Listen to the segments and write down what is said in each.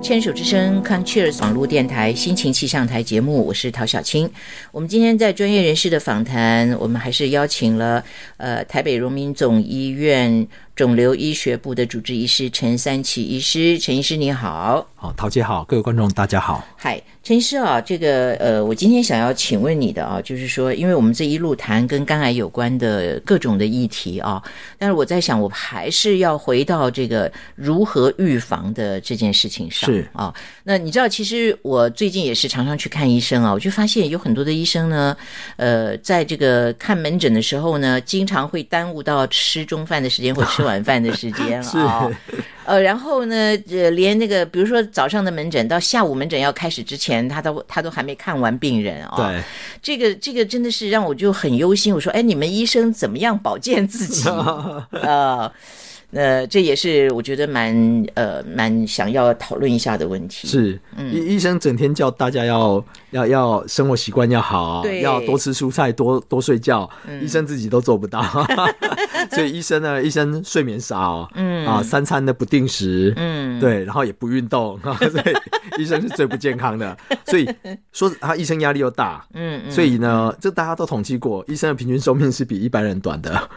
牵手之声 Conchers 网络电台心情气象台节目，我是陶小青。我们今天在专业人士的访谈，我们还是邀请了呃台北荣民总医院肿瘤医学部的主治医师陈三奇医师。陈医师你好，好，陶姐好，各位观众大家好。嗨，陈医师啊，这个呃，我今天想要请问你的啊，就是说，因为我们这一路谈跟肝癌有关的各种的议题啊，但是我在想，我还是要回到这个如何预防的这件事情上。是啊，那你知道，其实我最近也是常常去看医生啊，我就发现有很多的医生呢，呃，在这个看门诊的时候呢，经常会耽误到吃中饭的时间或吃晚饭的时间了 啊。呃，然后呢，呃，连那个比如说早上的门诊到下午门诊要开始之前，他都他都还没看完病人啊、对，这个这个真的是让我就很忧心。我说，哎，你们医生怎么样保健自己？呃，呃，这也是我觉得蛮呃蛮想要讨论一下的问题。是嗯医医生整天叫大家要要要生活习惯要好对，嗯要多吃蔬菜，多多睡觉，医生自己都做不到，所以医生呢，医生睡眠少，嗯啊，三餐的不定时，嗯，对，然后也不运动，所以医生是最不健康的。所以说他医生压力又大，嗯嗯，所以呢，这大家都统计过，医生的平均寿命是比一般人短的，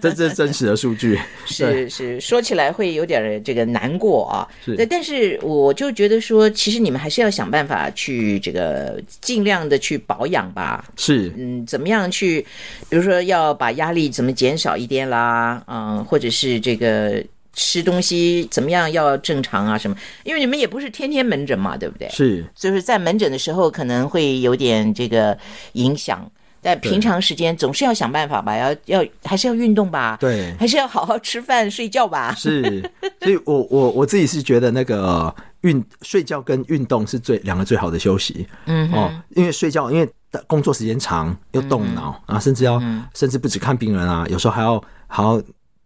这这是真实的数据。是是，说起来会有点这个难过啊。是对，但是我就觉得说，其实你们还是要想办法去这个尽量的去保养吧。是嗯，怎么样去，比如说要把压力怎么减少一点啦，嗯，或者是这个吃东西怎么样要正常啊什么？因为你们也不是天天门诊嘛，对不对？是就是在门诊的时候可能会有点这个影响，但平常时间总是要想办法吧，要要还是要运动吧，对。还是要好好吃饭睡觉吧。是，所以我我我自己是觉得那个运睡觉跟运动是最两个最好的休息。嗯，哦，因为睡觉，因为工作时间长，又动脑啊，甚至要甚至不止看病人啊，有时候还要还要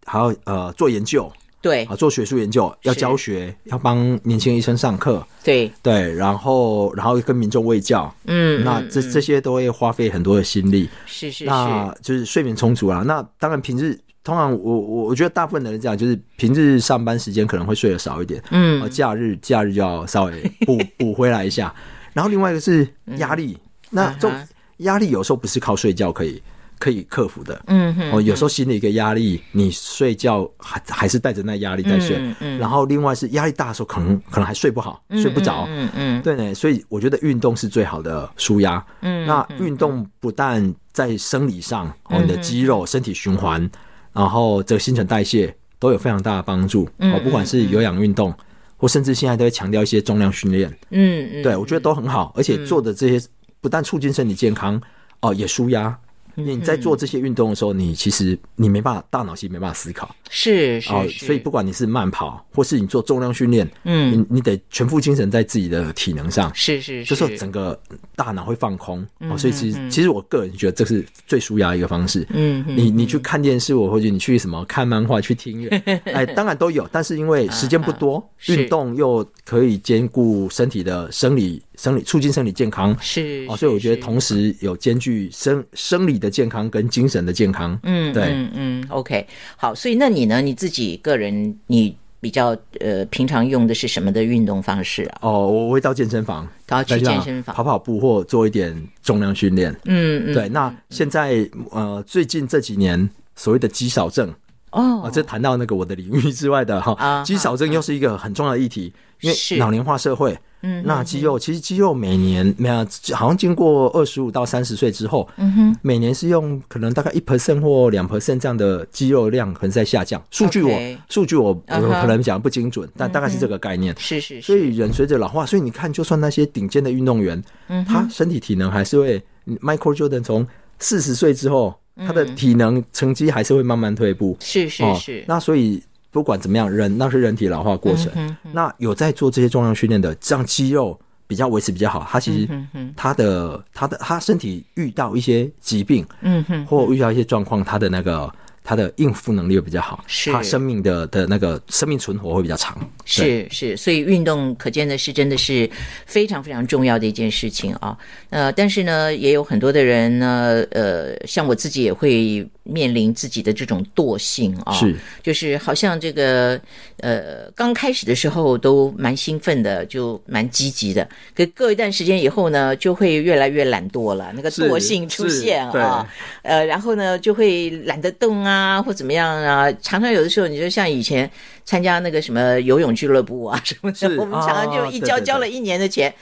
还要呃做研究对。啊，做学术研究，要教学，要帮年轻医生上课，对，对，然后然后跟民众卫教，嗯，那这这些都会花费很多的心力。是是那是，就是睡眠充足啊。那当然平日通常我我我觉得大部分的人这样，就是平日上班时间可能会睡得少一点，嗯。啊，假日假日就要稍微补 补回来一下。然后另外一个是压力，那这压力有时候不是靠睡觉可以可以克服的。嗯哼，哦，有时候心理一个压力，你睡觉还还是带着那压力在睡，嗯嗯然后另外是压力大的时候，可能可能还睡不好，睡不着，嗯嗯对呢，所以我觉得运动是最好的舒压。嗯那运动不但在生理上，哦，你的肌肉、身体循环，然后这个新陈代谢都有非常大的帮助。嗯哦，不管是有氧运动，或甚至现在都会强调一些重量训练，嗯嗯，对我觉得都很好。而且做的这些不但促进身体健康，哦，也舒压。因为你在做这些运动的时候，你其实你没办法，大脑其实没办法思考是是哦，所以不管你是慢跑，或是你做重量训练，嗯。你你得全副精神在自己的体能上。是是，就是。说整个大脑会放空、嗯哦，所以其实、其实我个人觉得这是最舒压的一个方式。嗯你你去看电视，或者你去什么看漫画、去听音乐，哎，当然都有，但是因为时间不多，是运动又可以兼顾身体的生理、生理促进生理健康是哦，所以我觉得同时有兼具生生理的健康跟精神的健康。嗯，对。嗯嗯，OK，好，所以那你呢？你自己个人你比较呃平常用的是什么的运动方式啊？哦，我我会到健身房，然后去健身房跑跑步或做一点重量训练。嗯嗯，对，那现在呃最近这几年所谓的肌少症。哦啊，这谈到那个我的领域之外的啊哈，肌少症又是一个很重要的议题，因是为老年化社会，嗯那肌肉其实肌肉每年没有，好像经过二十五到三十岁之后，嗯哼，每年是用可能大概一 percent 或两 percent 这样的肌肉量可能在下降。数据我数据我可能讲不精准，但大概是这个概念。是是。是，所以人随着老化，所以你看，就算那些顶尖的运动员，嗯他身体体能还是会，Michael Jordan 从四十岁之后，他的体能成绩还是会慢慢退步。是是哦是，那所以不管怎么样，人那是人体老化过程。嗯那有在做这些重量训练的，这样肌肉比较维持比较好。他其实嗯他的他的他身体遇到一些疾病嗯哼，或遇到一些状况，他的那个他的应付能力会比较好，是他生命的的那个生命存活会比较长。是是，所以运动可见的是真的是非常非常重要的一件事情啊。呃，但是呢，也有很多的人呢，呃，像我自己也会面临自己的这种惰性啊，是。就是好像这个呃刚开始的时候都蛮兴奋的，就蛮积极的，可过一段时间以后呢，就会越来越懒惰了，那个惰性出现啊，呃，然后呢就会懒得动啊，或怎么样啊，常常有的时候，你就像以前参加那个什么游泳俱乐部啊 什么的，是我们常常就一交交了一年的钱。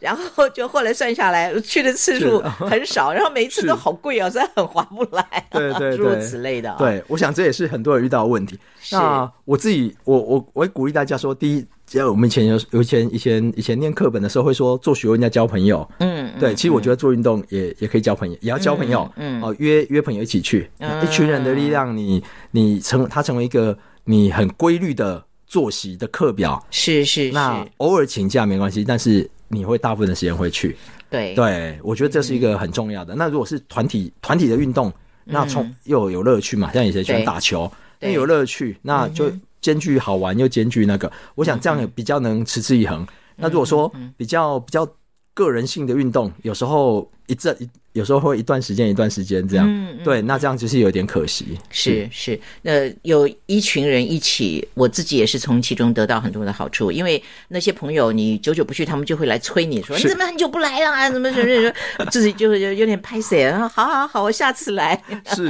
然后就后来算下来，去的次数很少，然后每一次都好贵哦，所以很划不来、啊，对对诸如此类的、啊。，对，我想这也是很多人遇到的问题。那我自己，我我我会鼓励大家说，第一，只要我们以前有有以前以前以前念课本的时候会说做学问要交朋友，嗯，对，其实我觉得做运动也也可以交朋友，也要交朋友，嗯嗯哦，约约朋友一起去，嗯。一群人的力量，你你成他成为一个你很规律的作息的课表，是是那是，偶尔请假没关系，但是你会大部分的时间会去，对。对，我觉得这是一个很重要的。那如果是团体团体的运动，那从又有乐趣嘛，像以前喜欢打球，那有乐趣，那就兼具好玩又兼具那个，我想这样也比较能持之以恒。嗯那如果说比较比较个人性的运动，有时候一阵一有时候会一段时间一段时间这样，嗯对，那这样就是有点可惜。是是，呃，有一群人一起，我自己也是从其中得到很多的好处，因为那些朋友你久久不去，他们就会来催你说你怎么很久不来了啊，怎么怎么怎么，自己就会有有点拍谁啊，好好好，我下次来。是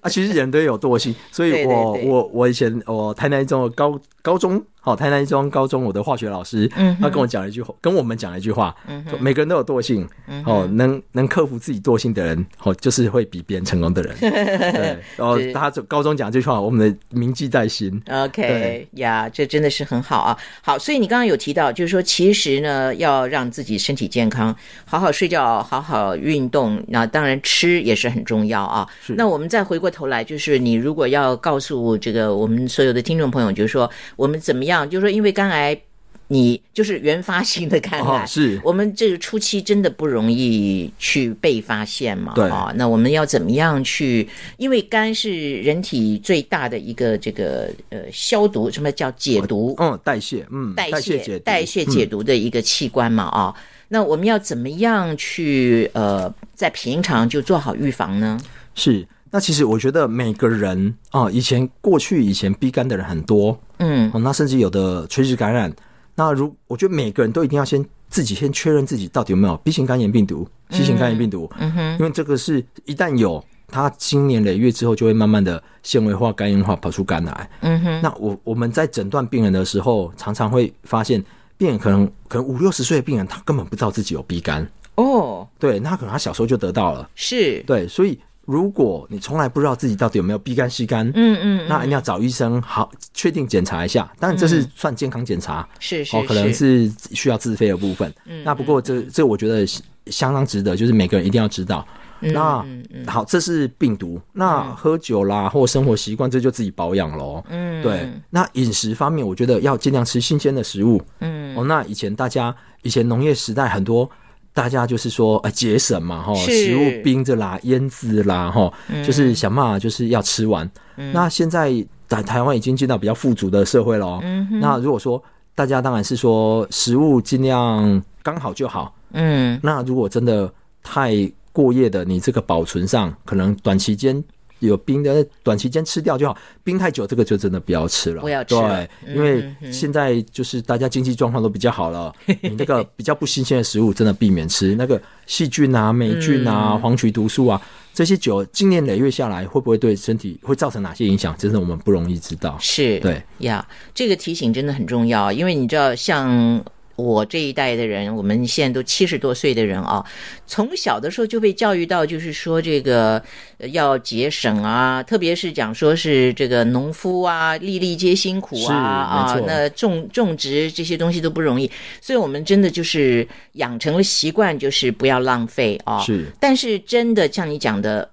啊，其实人都有惰性，所以我对我我以前我台南一中高高中，好、台南一中高中我的化学老师，嗯他跟我讲了一句话，跟我们讲了一句话，说每个人都有惰性，嗯哦，能能克服自己惰性的人，哦，就是会比别人成功的人，对，然后他就高中讲这句话，我们的铭记在心。OK 呀，这真的是很好啊。好，所以你刚刚有提到，就是说，其实呢，要让自己身体健康，好好睡觉，好好运动，那当然吃也是很重要啊。是那我们再回过头来，就是你如果要告诉这个我们所有的听众朋友，就是说我们怎么样，就是说因为肝癌。你就是原发性的肝癌，哦是我们这个初期真的不容易去被发现嘛？对啊，那我们要怎么样去？因为肝是人体最大的一个这个呃消毒，什么叫解毒？嗯，代谢，嗯，代谢解代谢解嗯毒的一个器官嘛啊。那我们要怎么样去呃，在平常就做好预防呢？是。那其实我觉得每个人啊、以前过去以前逼肝的人很多，嗯。哦，那甚至有的垂直感染。那如我觉得每个人都一定要先自己先确认自己到底有没有 B 型肝炎病毒、C 型肝炎病毒，嗯哼，因为这个是一旦有，它经年累月之后就会慢慢的纤维化、肝硬化，跑出肝癌。嗯哼，那我我们在诊断病人的时候，常常会发现，病人可能可能五六十岁的病人，他根本不知道自己有 B 肝，哦，对，那可能他小时候就得到了，是，对，所以如果你从来不知道自己到底有没有 B 肝、C 肝，嗯嗯，那一定要找医生好确定检查一下。当然这是算健康检查，是是哦，可能是需要自费的部分。嗯那不过这这我觉得相当值得，就是每个人一定要知道。嗯那好，这是病毒。那喝酒啦或生活习惯，这就自己保养喽。嗯对。那饮食方面，我觉得要尽量吃新鲜的食物。嗯哦，那以前大家以前农业时代很多。大家就是说，呃，节省嘛，哈，食物冰着啦，腌制啦，哈，嗯就是想办法就是要吃完。那现在在台湾已经进到比较富足的社会了哦。嗯那如果说大家当然是说食物尽量刚好就好。嗯那如果真的太过夜的，你这个保存上可能短期间有冰的，短期间吃掉就好。冰太久，这个就真的不要吃了。不要吃了对，因为现在就是大家经济状况都比较好了，你那个比较不新鲜的食物，真的避免吃。那个细菌啊、霉菌啊、嗯黄曲毒素啊，这些酒经年累月下来，会不会对身体会造成哪些影响？真的我们不容易知道。是，对呀，这个提醒真的很重要，因为你知道，像我这一代的人，我们现在都七十多岁的人啊，从小的时候就被教育到，就是说这个呃要节省啊，特别是讲说是这个农夫啊，粒粒皆辛苦啊啊那种种植这些东西都不容易，所以我们真的就是养成了习惯，就是不要浪费啊。是但是真的像你讲的，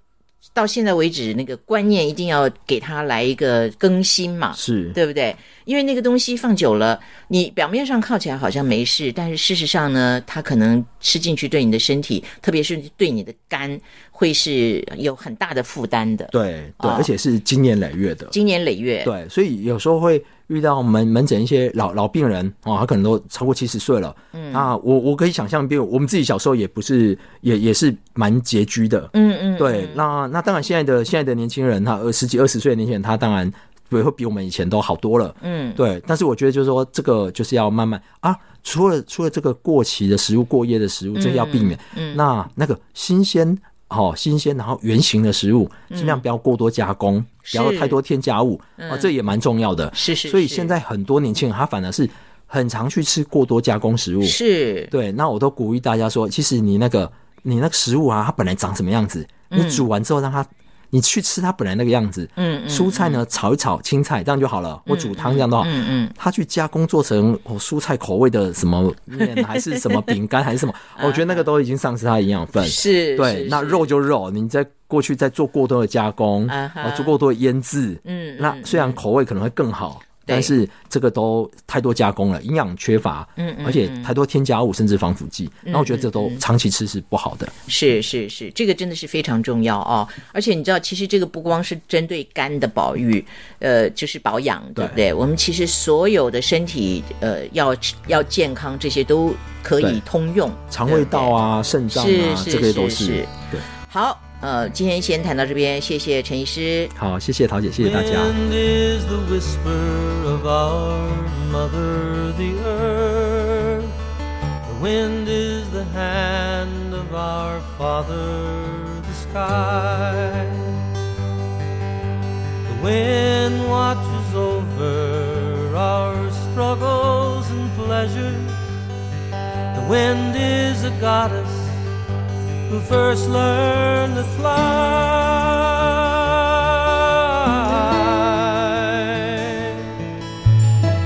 到现在为止，那个观念一定要给他来一个更新嘛，是，对不对？因为那个东西放久了，你表面上靠起来好像没事，但是事实上呢，它可能吃进去对你的身体，特别是对你的肝，会是有很大的负担的。对对，哦而且是经年累月的。经年累月，对，所以有时候会遇到门门诊一些老老病人哦，他可能都超过七十岁了。嗯，那我我可以想象，比如我们自己小时候也不是也也是蛮拮据的。嗯嗯，对，那那当然现在的现在的年轻人，他二十几二十岁的年轻人，他当然会会比我们以前都好多了。嗯，对，但是我觉得就是说，这个就是要慢慢啊，除了除了这个过期的食物、过夜的食物，这个要避免。嗯那那个新鲜。哦，新鲜然后圆形的食物，尽量不要过多加工，不要太多添加物，哦，这也蛮重要的。是是，是所以现在很多年轻人他反而是很常去吃过多加工食物。是对，那我都鼓励大家说，其实你那个你那个食物啊，它本来长什么样子，你煮完之后让它，你去吃它本来那个样子。嗯嗯蔬菜呢，炒一炒青菜这样就好了，或煮汤这样的话。嗯嗯它去加工做成哦蔬菜口味的什么面，还是什么饼干，还是什么，我觉得那个都已经丧失它的营养分。是，对，那肉就肉，你在过去再做过多的加工，啊做过多的腌制，嗯嗯那虽然口味可能会更好，对但是这个都太多加工了，营养缺乏，嗯嗯而且太多添加物甚至防腐剂，那我觉得这都长期吃是不好的。是是是，这个真的是非常重要哦。而且你知道，其实这个不光是针对肝的保育，呃，就是保养，对不对？我们其实所有的身体，呃，要要健康，这些都可以通用。肠胃道啊、肾脏啊，这些都是是对。好，呃，今天先谈到这边，谢谢陈医师。好，谢谢桃姐，谢谢大家。 Wind is the whisper of our mother, the earth. The wind is the hand of our father, the sky. The wind watches over our struggles and pleasures. The wind is a goddess who first learned to fly.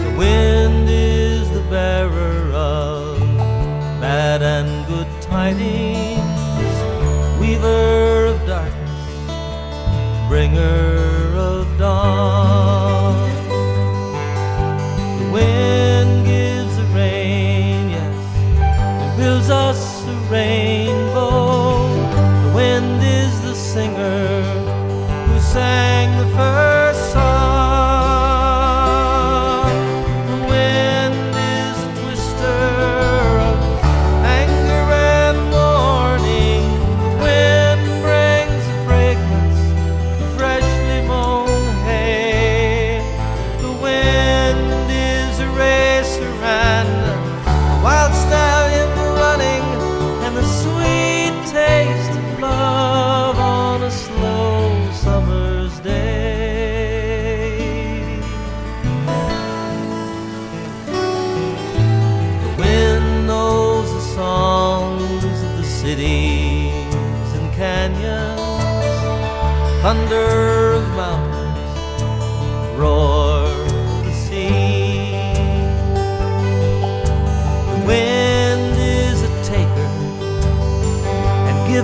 The wind is the bearer of bad and good tidings, weaver of darkness, bringer of dawn. The wind gives the rain, yes, it builds us a rainbow. Singer who sang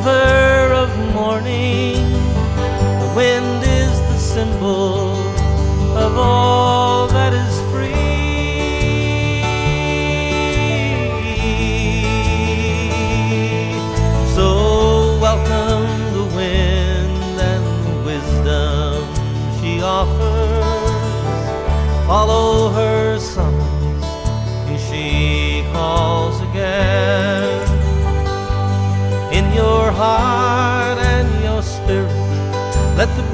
and giver of morning. The wind is the symbol of all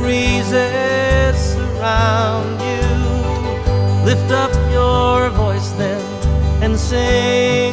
breezes surround you. Lift up your voice then and sing